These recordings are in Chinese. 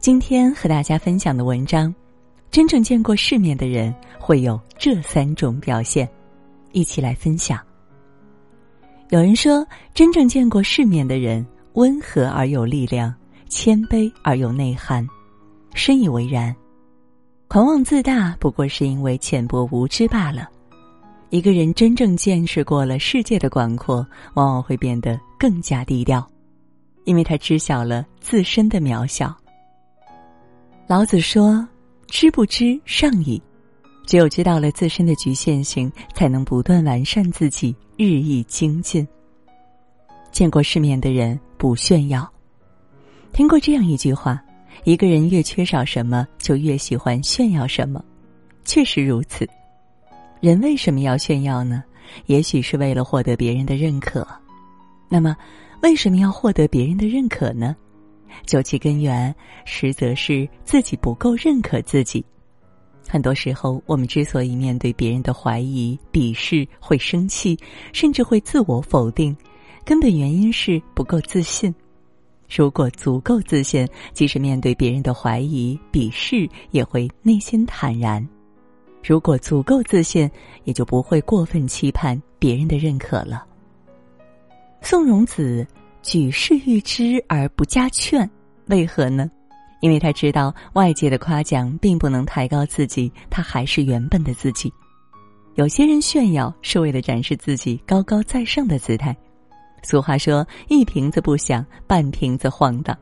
今天和大家分享的文章，真正见过世面的人会有这三种表现，一起来分享。有人说，真正见过世面的人温和而有力量，谦卑而有内涵，深以为然。狂妄自大不过是因为浅薄无知罢了。一个人真正见识过了世界的广阔，往往会变得更加低调，因为他知晓了自身的渺小。老子说：“知不知上矣。”只有知道了自身的局限性，才能不断完善自己，日益精进。见过世面的人不炫耀。听过这样一句话：“一个人越缺少什么，就越喜欢炫耀什么。”确实如此。人为什么要炫耀呢？也许是为了获得别人的认可。那么，为什么要获得别人的认可呢？究其根源，实则是自己不够认可自己。很多时候，我们之所以面对别人的怀疑、鄙视会生气，甚至会自我否定，根本原因是不够自信。如果足够自信，即使面对别人的怀疑、鄙视，也会内心坦然；如果足够自信，也就不会过分期盼别人的认可了。宋荣子。举世誉之而不加劝，为何呢？因为他知道外界的夸奖并不能抬高自己，他还是原本的自己。有些人炫耀是为了展示自己高高在上的姿态。俗话说：“一瓶子不响，半瓶子晃荡。”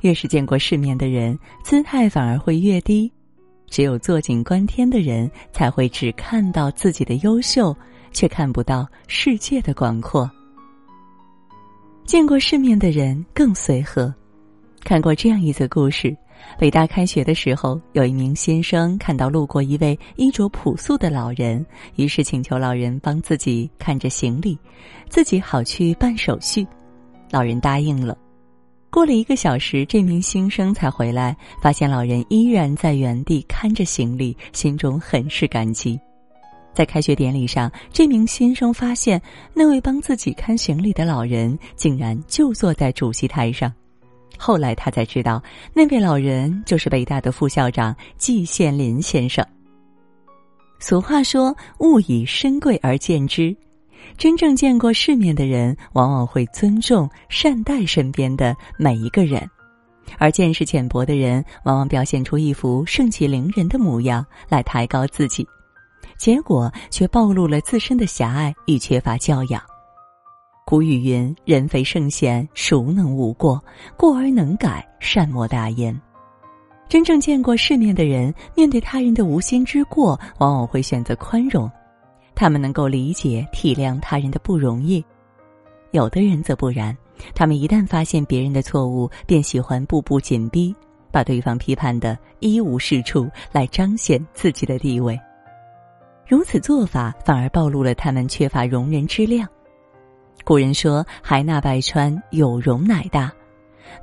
越是见过世面的人，姿态反而会越低。只有坐井观天的人，才会只看到自己的优秀，却看不到世界的广阔。见过世面的人更随和。看过这样一则故事：北大开学的时候，有一名新生看到路过一位衣着朴素的老人，于是请求老人帮自己看着行李，自己好去办手续。老人答应了。过了一个小时，这名新生才回来，发现老人依然在原地看着行李，心中很是感激。在开学典礼上，这名新生发现那位帮自己看行李的老人竟然就坐在主席台上。后来他才知道，那位老人就是北大的副校长季羡林先生。俗话说：“物以身贵而贱之。”真正见过世面的人，往往会尊重、善待身边的每一个人；而见识浅薄的人，往往表现出一副盛气凌人的模样来抬高自己。结果却暴露了自身的狭隘与缺乏教养。古语云：“人非圣贤，孰能无过？过而能改，善莫大焉。”真正见过世面的人，面对他人的无心之过，往往会选择宽容。他们能够理解、体谅他人的不容易。有的人则不然，他们一旦发现别人的错误，便喜欢步步紧逼，把对方批判的一无是处，来彰显自己的地位。如此做法反而暴露了他们缺乏容人之量。古人说：“海纳百川，有容乃大。”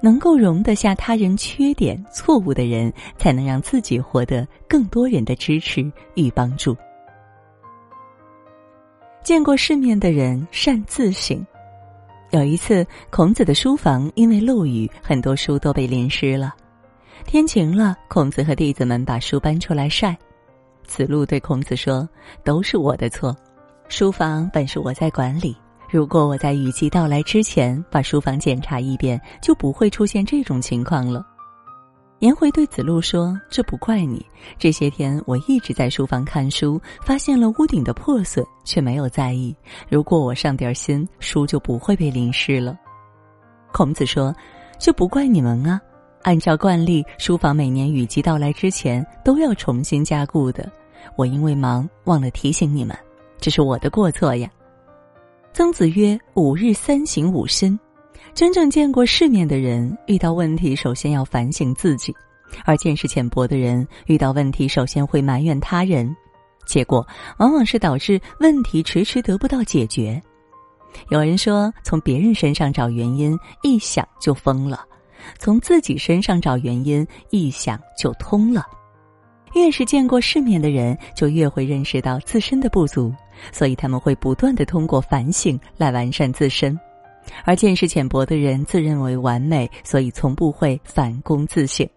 能够容得下他人缺点、错误的人，才能让自己获得更多人的支持与帮助。见过世面的人善自省。有一次，孔子的书房因为漏雨，很多书都被淋湿了。天晴了，孔子和弟子们把书搬出来晒。子路对孔子说：“都是我的错，书房本是我在管理。如果我在雨季到来之前把书房检查一遍，就不会出现这种情况了。”颜回对子路说：“这不怪你，这些天我一直在书房看书，发现了屋顶的破损，却没有在意。如果我上点心，书就不会被淋湿了。”孔子说：“这不怪你们啊。”按照惯例，书房每年雨季到来之前都要重新加固的。我因为忙忘了提醒你们，这是我的过错呀。曾子曰：“五日三省吾身。”真正见过世面的人，遇到问题首先要反省自己；而见识浅薄的人，遇到问题首先会埋怨他人，结果往往是导致问题迟迟得不到解决。有人说：“从别人身上找原因，一想就疯了。”从自己身上找原因，一想就通了。越是见过世面的人，就越会认识到自身的不足，所以他们会不断的通过反省来完善自身。而见识浅薄的人自认为完美，所以从不会反躬自省。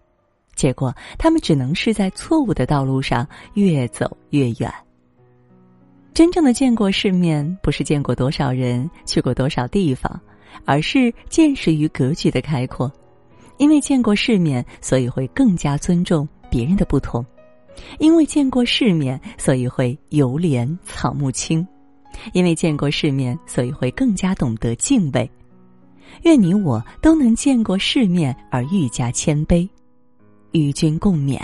结果他们只能是在错误的道路上越走越远。真正的见过世面，不是见过多少人，去过多少地方，而是见识与格局的开阔。因为见过世面，所以会更加尊重别人的不同；因为见过世面，所以会犹怜草木青；因为见过世面，所以会更加懂得敬畏。愿你我都能见过世面而愈加谦卑，与君共勉。